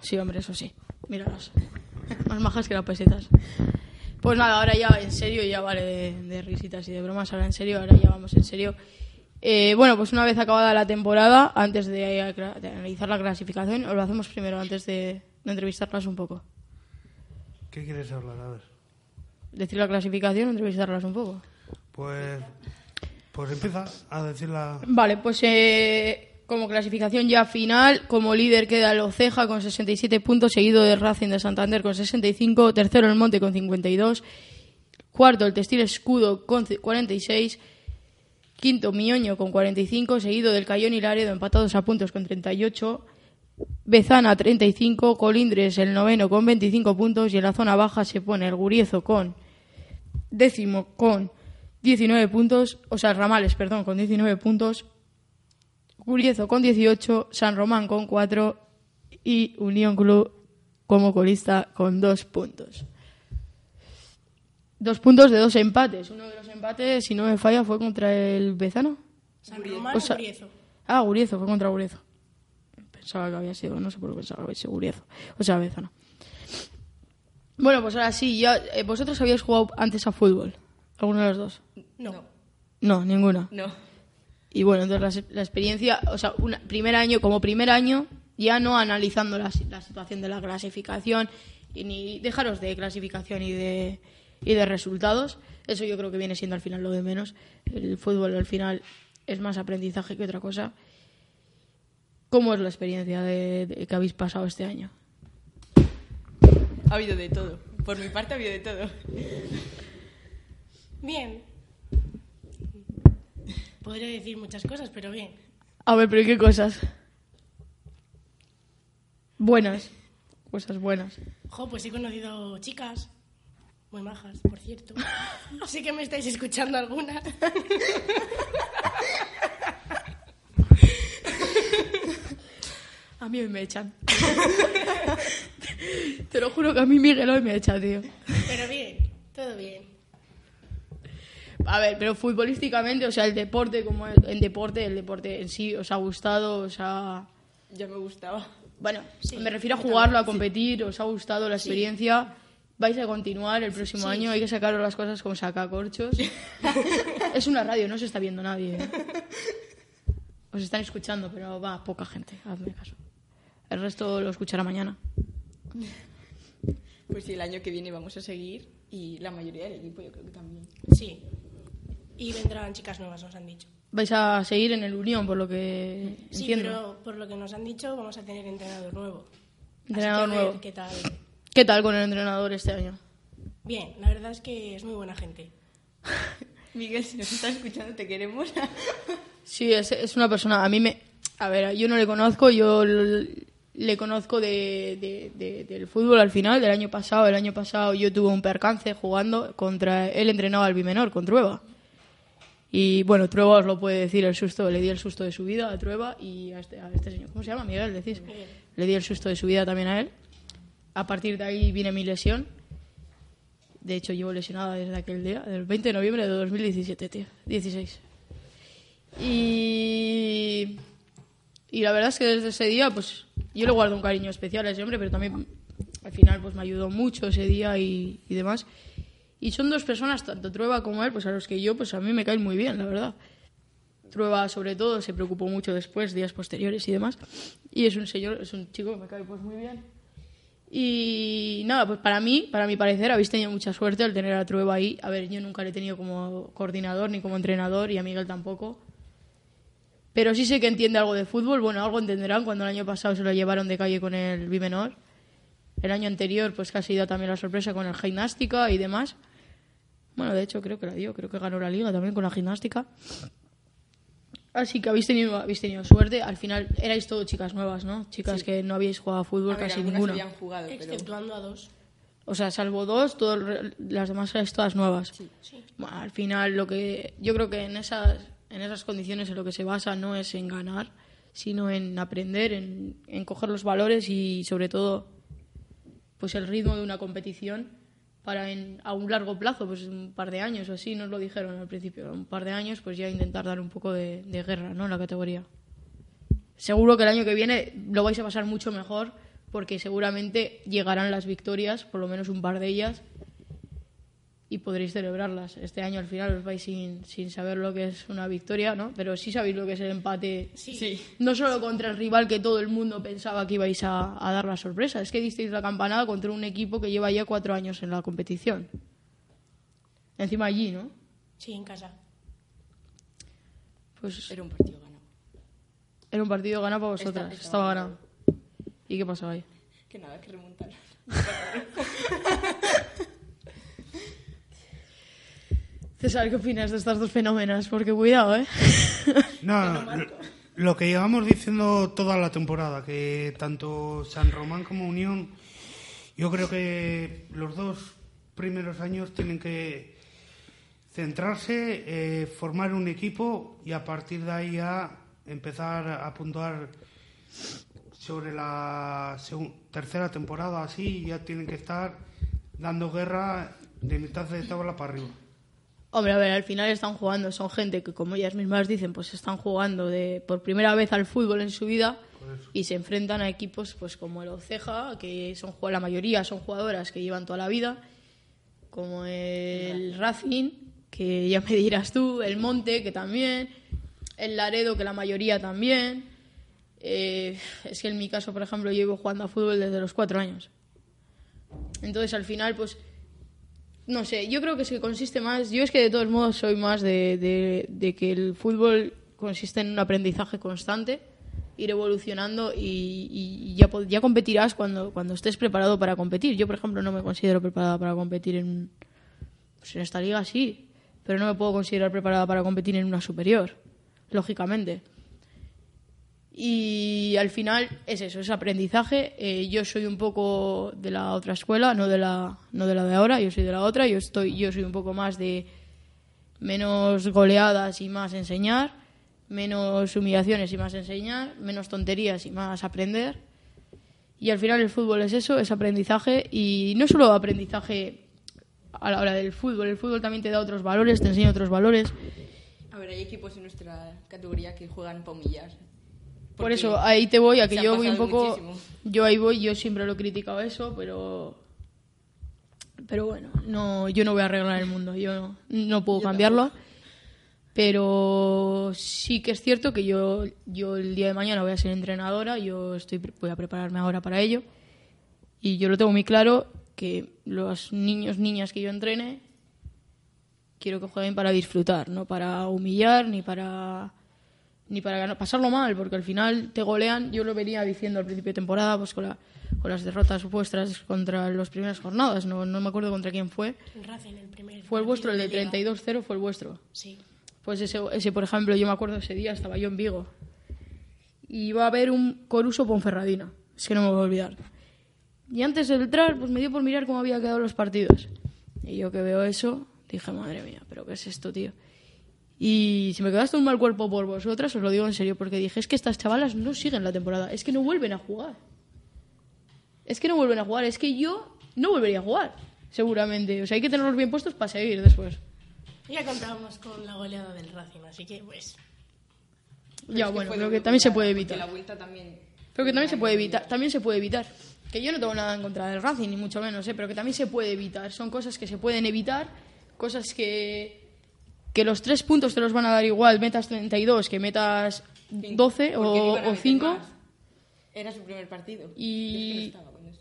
Sí, hombre, eso sí. Míralas. Más majas que las pesetas. Pues nada, ahora ya en serio, ya vale de, de risitas y de bromas, ahora en serio, ahora ya vamos en serio. Eh, bueno, pues una vez acabada la temporada, antes de, eh, de analizar la clasificación, os lo hacemos primero, antes de, de entrevistarlas un poco. ¿Qué quieres hablar? A ver. Decir la clasificación, entrevistarlas un poco. Pues, pues empieza a decir la... Vale, pues eh, como clasificación ya final, como líder queda el Oceja con 67 puntos, seguido del Racing de Santander con 65, tercero el Monte con 52, cuarto el Textil Escudo con c- 46, quinto Miñoño con 45, seguido del Cayón y Laredo empatados a puntos con 38, Bezana 35, Colindres el noveno con 25 puntos. Y en la zona baja se pone el Guriezo con décimo con 19 puntos, o sea, Ramales, perdón, con 19 puntos, Guriezo con 18, San Román con 4 y Unión Club como colista con 2 puntos. Dos puntos de dos empates. Uno de los empates, si no me falla, fue contra el Bezano. San Román O sea-. Ah, Guriezo, fue contra Guriezo. Pensaba que había sido, no sé por qué pensaba que había sido Guriezo. O sea, Bezano. Bueno, pues ahora sí, ya, eh, ¿vosotros habíais jugado antes a fútbol? ¿Alguno de los dos? No. No, ninguna. No. Y bueno, entonces la, la experiencia, o sea, un primer año, como primer año, ya no analizando la, la situación de la clasificación, y ni dejaros de clasificación y de, y de resultados, eso yo creo que viene siendo al final lo de menos. El fútbol al final es más aprendizaje que otra cosa. ¿Cómo es la experiencia de, de- que habéis pasado este año? Ha habido de todo. Por mi parte ha habido de todo. Bien. Podría decir muchas cosas, pero bien. A ver, pero ¿y qué cosas? Buenas. Cosas buenas. Jo, pues he conocido chicas muy majas, por cierto. Así que me estáis escuchando algunas. A mí hoy me echan. Te lo juro que a mí Miguel hoy me echa, tío. Pero bien, todo bien. A ver, pero futbolísticamente, o sea, el deporte como el, el deporte, el deporte en sí, ¿os ha gustado? ¿Os ha... Ya me gustaba. Bueno, me refiero a jugarlo, a competir, ¿os ha gustado la experiencia? ¿Vais a continuar el próximo año? Hay que sacaros las cosas como sacacorchos. es una radio, no se está viendo nadie. ¿eh? Os están escuchando, pero va poca gente, hazme caso. El resto lo escuchará mañana. Pues sí, el año que viene vamos a seguir y la mayoría del equipo yo creo que también. Sí. Y vendrán chicas nuevas, nos han dicho. Vais a seguir en el Unión, por lo que Sí, entiendo. pero por lo que nos han dicho, vamos a tener entrenador nuevo. Así Entrenador que a ver nuevo. ¿Qué tal? ¿Qué tal con el entrenador este año? Bien, la verdad es que es muy buena gente. Miguel, si nos estás escuchando, te queremos. Sí, es, es una persona. A mí me. A ver, yo no le conozco, yo le conozco de, de- de- del fútbol al final, del año pasado. El año pasado yo tuve un percance jugando contra. Él entrenaba al Bimenor, con Trueba. Y bueno, Trueba os lo puede decir el susto, le di el susto de su vida a Trueba y a este, a este señor. ¿Cómo se llama? Miguel, decís. Le di el susto de su vida también a él. A partir de ahí viene mi lesión. De hecho, llevo lesionada desde aquel día, del 20 de noviembre de 2017, tío. 16. Y, y la verdad es que desde ese día, pues yo le guardo un cariño especial a ese hombre, pero también al final pues me ayudó mucho ese día y, y demás. Y son dos personas, tanto Trueba como él, pues a los que yo, pues a mí me caen muy bien, la verdad. Trueba, sobre todo, se preocupó mucho después, días posteriores y demás. Y es un señor, es un chico que me cae pues muy bien. Y nada, pues para mí, para mi parecer, habéis tenido mucha suerte al tener a Trueba ahí. A ver, yo nunca le he tenido como coordinador ni como entrenador y a Miguel tampoco. Pero sí sé que entiende algo de fútbol. Bueno, algo entenderán cuando el año pasado se lo llevaron de calle con el Bimenor. El año anterior, pues casi dio también la sorpresa con el gimnástica y demás. Bueno, de hecho, creo que la dio. Creo que ganó la liga también con la gimnástica. Así que habéis tenido, habéis tenido suerte. Al final erais todo chicas nuevas, ¿no? Chicas que no habíais jugado a fútbol A ver, casi algunas ninguna. habían jugado, pero... Exceptuando a dos. O sea, salvo dos, todo las demás erais todas nuevas. Sí. Bueno, al final lo que yo creo que en esas en esas condiciones en lo que se basa no es en ganar, sino en aprender, en, en coger los valores y sobre todo pues el ritmo de una competición para a un largo plazo, pues un par de años o así, nos lo dijeron al principio, un par de años, pues ya intentar dar un poco de, de guerra, ¿no? En la categoría. Seguro que el año que viene lo vais a pasar mucho mejor, porque seguramente llegarán las victorias, por lo menos un par de ellas, y podréis celebrarlas. Este año al final os vais sin, sin saber lo que es una victoria, ¿no? Pero sí sabéis lo que es el empate. Sí. No solo contra el rival que todo el mundo pensaba que ibais a, a dar la sorpresa, es que disteis la campanada contra un equipo que lleva ya cuatro años en la competición. Encima allí, ¿no? Sí, en casa. Pues Era un partido ganado. era un partido ganado para vosotras. Estaba estaba ganado. ¿Y qué pasó ahí? Que nada, que remontar. César, ¿qué opinas de estas dos fenómenas? Porque cuidado, ¿eh? No, lo, lo que llevamos diciendo toda la temporada, que tanto San Román como Unión, yo creo que los dos primeros años tienen que centrarse, eh, formar un equipo y a partir de ahí ya empezar a puntuar sobre la tercera temporada, así ya tienen que estar dando guerra de mitad de tabla para arriba. Hombre, a ver, al final están jugando, son gente que, como ellas mismas dicen, pues están jugando de, por primera vez al fútbol en su vida y se enfrentan a equipos pues como el Oceja, que son la mayoría son jugadoras que llevan toda la vida, como el Racing, que ya me dirás tú, el Monte, que también, el Laredo, que la mayoría también. Eh, es que en mi caso, por ejemplo, yo llevo jugando a fútbol desde los cuatro años. Entonces, al final, pues no sé, yo creo que se consiste más. Yo es que de todos modos soy más de, de- que el fútbol consiste en un aprendizaje constante, ir evolucionando y, ya, ya competirás cuando, cuando estés preparado para competir. Yo, por ejemplo, no me considero preparada para competir en, pues en esta liga, sí, pero no me puedo considerar preparada para competir en una superior, lógicamente. Y al final es eso, es aprendizaje. Eh, yo soy un poco de la otra escuela, no de la, no de la de ahora, yo soy de la otra. Yo, estoy, yo soy un poco más de menos goleadas y más enseñar, menos humillaciones y más enseñar, menos tonterías y más aprender. Y al final el fútbol es eso, es aprendizaje y no solo aprendizaje a la hora del fútbol, el fútbol también te da otros valores, te enseña otros valores. A ver, hay equipos en nuestra categoría que juegan para humillar. Por eso ahí te voy, a que yo voy un poco. muchísimo. Yo ahí voy, yo siempre lo he criticado eso, pero. Pero bueno, no, yo no voy a arreglar el mundo, yo no, no puedo cambiarlo. Pero sí que es cierto que yo, yo el día de mañana voy a ser entrenadora, yo estoy, voy a prepararme ahora para ello. Y yo lo tengo muy claro que los niños, niñas que yo entrene, quiero que jueguen para disfrutar, no para humillar ni para ni para ganar- pasarlo mal, porque al final te golean. Yo lo venía diciendo al principio de temporada, pues con, la- con las derrotas vuestras contra las primeras jornadas. No, no me acuerdo contra quién fue. El Racing, el primer. Fue el vuestro, el de partido liga. 32-0 fue el vuestro. Sí. Pues ese, ese, por ejemplo, yo me acuerdo ese día, estaba yo en Vigo. Y iba a haber un Coruso Ponferradina. Es que no me voy a olvidar. Y antes de entrar, pues me dio por mirar cómo había quedado los partidos. Y yo que veo eso, dije, madre mía, ¿pero qué es esto, tío? Y si me quedaste un mal cuerpo por vosotras, os lo digo en serio, porque dije, es que estas chavalas no siguen la temporada, es que no vuelven a jugar. Es que no vuelven a jugar, es que yo no volvería a jugar, seguramente. O sea, hay que tenerlos bien puestos para seguir después. Ya contábamos con la goleada del Racing, así que pues. ya, es que bueno, pero doble que también se puede evitar. La vuelta también. Pero que también se puede evitar, también se puede evitar. Que yo no tengo nada en contra del Racing, ni mucho menos, ¿eh? pero que también se puede evitar. Son cosas que se pueden evitar, cosas que, que los tres puntos te los van a dar igual, metas 32, que metas 12 Porque o, o meter 5. más. Era su primer partido. Y- Yo es que no estaba con eso.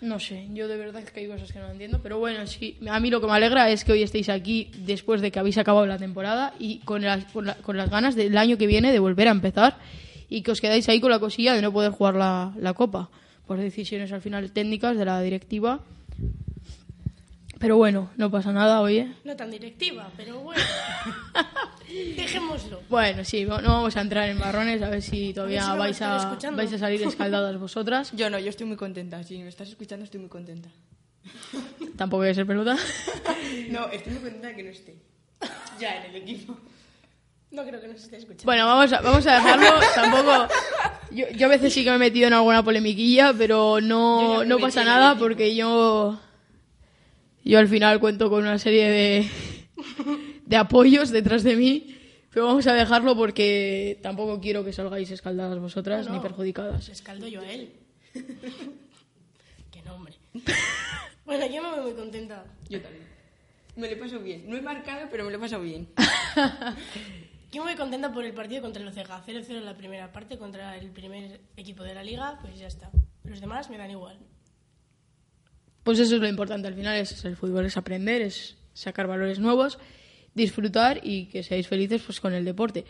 No sé, yo de verdad es que hay cosas que no entiendo, pero bueno, sí, a mí lo que me alegra es que hoy estéis aquí después de que habéis acabado la temporada y con las, con, la- con las ganas del año que viene de volver a empezar y que os quedáis ahí con la cosilla de no poder jugar la, la copa por decisiones al final técnicas de la directiva. Pero bueno, no pasa nada, oye. No tan directiva, pero bueno. Dejémoslo. Bueno, sí, no vamos a entrar en marrones a ver si todavía A ver si me vais, a, vais a salir escaldadas vosotras. Yo no, yo estoy muy contenta. Si me estás escuchando, estoy muy contenta. Tampoco voy a ser peluda. No, estoy muy contenta de que no esté. Ya en el equipo. No creo que nos esté escuchando. Bueno, vamos a, vamos a dejarlo. Tampoco. Yo, yo a veces sí que me he metido en alguna polemiquilla, pero no, me no pasa nada porque yo. Yo al final cuento con una serie de, de apoyos detrás de mí, pero vamos a dejarlo porque tampoco quiero que salgáis escaldadas vosotras No, ni perjudicadas. Escaldo yo a él. Qué nombre. Bueno, yo me voy muy contenta. Yo también. Me lo he pasado bien. No he marcado, pero me lo he pasado bien. Yo me voy contenta por el partido contra el Ceja. 0-0 en la primera parte contra el primer equipo de la liga, pues ya está. Los demás me dan igual. Pues eso es lo importante al final, es el fútbol es aprender, es sacar valores nuevos, disfrutar y que seáis felices pues con el deporte.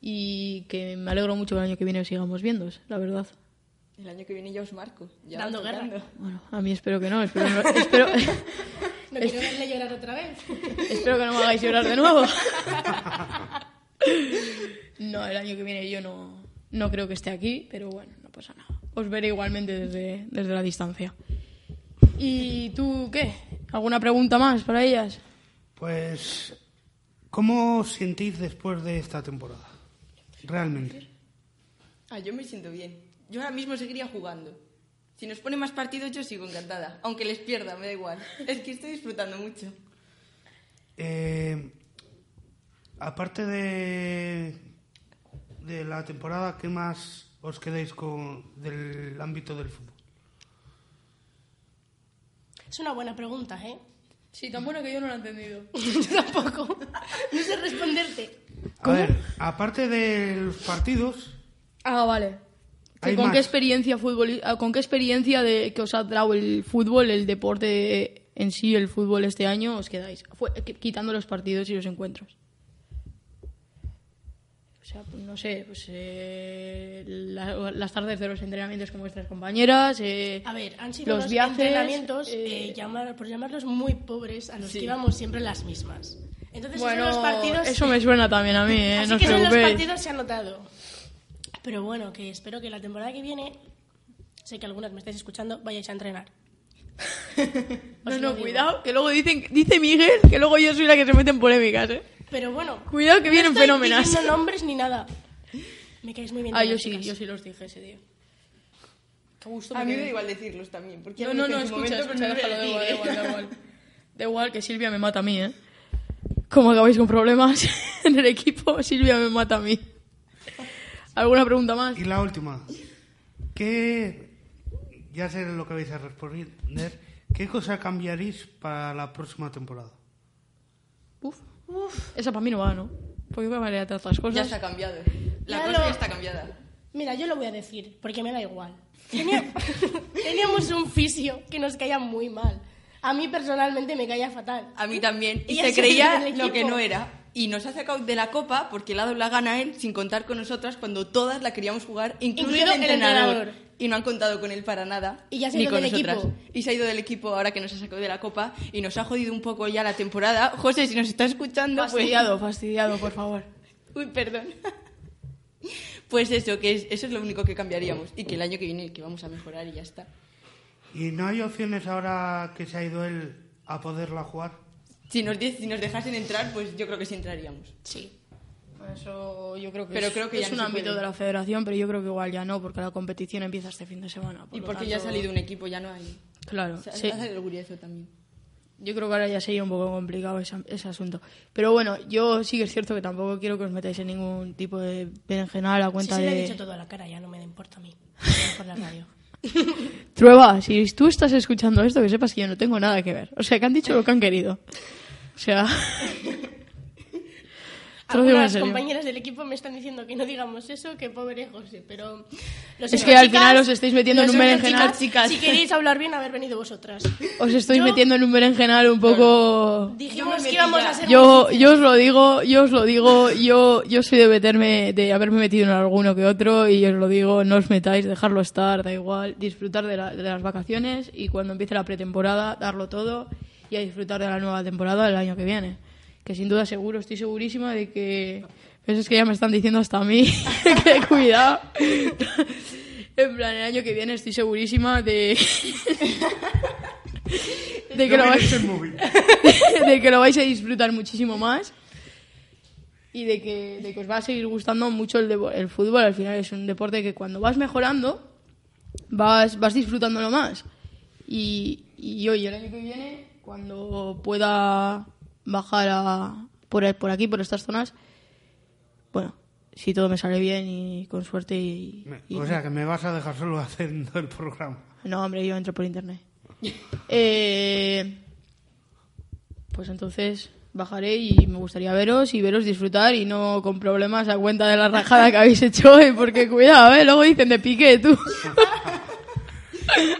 Y que me alegro mucho que el año que viene os sigamos viendo, la verdad. El año que viene ya os marco. Ya Dando guerra. Bueno, a mí espero que no, espero, no- espero, No quiero verle llorar otra vez. espero que no me hagáis llorar de nuevo. No, el año que viene yo no, no creo que esté aquí, pero bueno, no pasa nada. Os veré igualmente desde, desde la distancia. ¿Y tú qué? ¿Alguna pregunta más para ellas? Pues, ¿cómo os sentís después de esta temporada? Realmente. Ah, yo me siento bien. Yo ahora mismo seguiría jugando. Si nos pone más partidos, yo sigo encantada. Aunque les pierda, me da igual. Es que estoy disfrutando mucho. Eh, aparte de, de la temporada, ¿qué más os quedáis con del ámbito del fútbol? Es una buena pregunta, ¿eh? Sí, tan buena que yo no la he entendido. Yo tampoco. No sé responderte. A ver, aparte de los partidos, Ah, vale. ¿Con más. qué experiencia futboli- ah, con qué experiencia de que os ha dado el fútbol, el deporte en sí, el fútbol este año, os quedáis? Fue- quitando los partidos y los encuentros. O sea, pues, no sé, pues eh, la- las tardes de los entrenamientos con vuestras compañeras. eh, A ver, han sido los viajes, entrenamientos, eh, eh, llamar- por llamarlos muy pobres, a los Sí. que íbamos siempre las mismas. Entonces, bueno, los partidos... eso me suena también a mí, ¿eh? Así no os que eso en los preocupéis. partidos se ha notado. Pero bueno, que espero que la temporada que viene, sé que algunas me estáis escuchando, vayáis a entrenar. No, Os no, cuidado, que luego dicen, dice Miguel que luego yo soy la que se mete en polémicas, ¿eh? Pero bueno, Cuidado que no vienen fenómenas. diciendo nombres ni nada. Me caéis muy bien. Ah, yo sí, yo sí los dije ese día. Qué gusto A mí me da igual decirlos también. Porque No, no, no, su escucha, escucha, no déjalo, da igual, da igual, da igual. Da igual que Silvia me mata a mí, ¿eh? Como acabáis con problemas en el equipo, Silvia me mata a mí. ¿Alguna pregunta más? y la última, ¿qué, ya sé lo que vais a responder, ¿qué cosa cambiaréis para la próxima temporada? Uf, esa para mí no va, ¿no? Porque yo me hacer otras cosas. Ya se ha cambiado. La Ya cosa lo- ya está cambiada. Mira, yo lo voy a decir, porque me da igual. Tenía- Teníamos un fisio que nos caía muy mal. A mí personalmente me caía fatal. A mí también. Y Y se creía lo que no era. Y nos ha sacado de la copa porque le ha dado la gana a él sin contar con nosotras cuando todas la queríamos jugar, incluso Incluido el el entrenador. Y no han contado con él para nada. Y ya se ha ni ido con del nosotras. equipo. Y se ha ido del equipo ahora que nos ha sacado de la copa y nos ha jodido un poco ya la temporada. José, si nos está escuchando, pues... Fastidiado, fastidiado, por favor. Uy, perdón. Pues eso, que es- eso es lo único que cambiaríamos. Y que el año que viene que vamos a mejorar y ya está. ¿Y no hay opciones ahora que se ha ido él a poderla jugar? Si nos, di- si nos dejasen entrar, pues yo creo que sí entraríamos. Sí. Eso yo creo que Pero es, creo que es ya un ámbito puede. de la federación, pero yo creo que igual ya no, porque la competición empieza este fin de semana. por Y porque ya ha salido un equipo, ya no hay... Claro, Se sí. hace el orgulloso también. Yo creo que ahora ya sería un poco complicado ese, ese asunto. Pero bueno, yo sí que es cierto que tampoco quiero que os metáis en ningún tipo de berenjenal a Sí, cuenta se le he de... dicho todo a la cara, ya no me importa a mí. Por la radio. Trueba, si tú estás escuchando esto, que sepas que yo no tengo nada que ver. O sea, que han dicho lo que han querido. O sea... Algunas compañeras del equipo me están diciendo que no digamos eso, que pobre José, pero... lo Es que al chicas, final os estáis metiendo en un berenjenal, chicas, chicas. Si queréis hablar bien, haber venido vosotras. Os estoy Yo- metiendo en un berenjenal un poco... Dijimos que íbamos a ser Yo, yo os lo digo, yo os lo digo, yo, yo soy de meterme, de haberme metido en alguno que otro y os lo digo, no os metáis, dejarlo estar, da igual, disfrutar de, la- de las vacaciones y cuando empiece la pretemporada, darlo todo y a disfrutar de la nueva temporada del año que viene. Que sin duda seguro, estoy segurísima de que, pues es que ya me están diciendo hasta a mí que cuidado. En plan, el año que viene estoy segurísima de, de que lo vais de que lo vais a disfrutar muchísimo más y de que, de que os va a seguir gustando mucho el, el fútbol. Al final es un deporte que cuando vas mejorando vas, vas disfrutándolo más. Y, y oye, el año que viene cuando pueda bajar a, por, por aquí, por estas zonas, bueno, si todo me sale bien y con suerte y... y- O sea, que me vas a dejar solo haciendo el programa. No, hombre, yo entro por internet. Eh, pues entonces bajaré y me gustaría veros y veros disfrutar y no con problemas a cuenta de la rajada que habéis hecho hoy, porque cuidado, ¿eh? Luego dicen de pique, tú.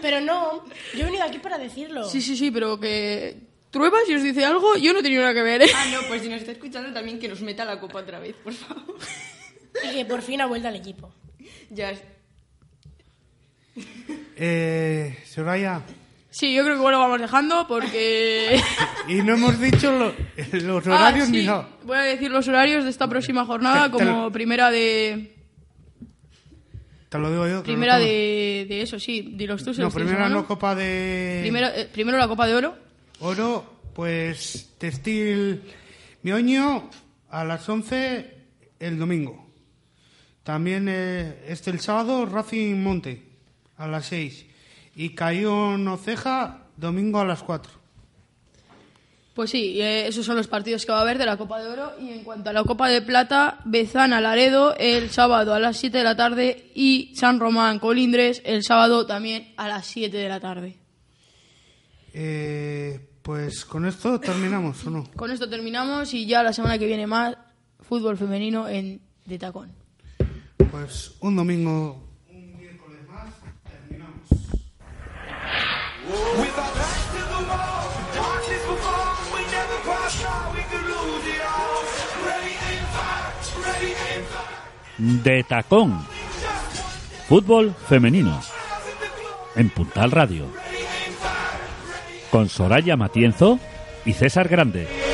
Pero no, yo he venido aquí para decirlo. Sí, sí, sí, pero que trueba si os dice algo, yo no tenido nada que ver, ¿eh? Ah, no, pues si nos está escuchando también que nos meta la copa otra vez, por favor. Y que por fin ha vuelto al equipo. ya, Eh, Soraya, Sí, yo creo que bueno, vamos dejando porque... y no hemos dicho lo- los horarios Ah, ni nada. Voy a decir los horarios de esta próxima jornada como lo- primera de... Te lo digo yo. Primera no de, de eso, sí, No, los a mano. no Copa de Primero, eh, primero la Copa de Oro. Oro, pues Textil Mioño a las 11 el domingo. También eh, este el sábado Racing Monte a las 6. Y Cayón Oceja domingo a las 4. Pues sí, eh, esos son los partidos que va a haber de la Copa de Oro. Y en cuanto a la Copa de Plata, Bezana Laredo el sábado a las 7 de la tarde y San Román Colindres el sábado también a las 7 de la tarde. Eh, pues con esto terminamos, ¿o no? Con esto terminamos y ya la semana que viene más fútbol femenino en De Tacón. Pues un domingo, un miércoles más, terminamos. De Tacón. Fútbol femenino. En Puntal Radio. Con Soraya Matienzo y César Grande.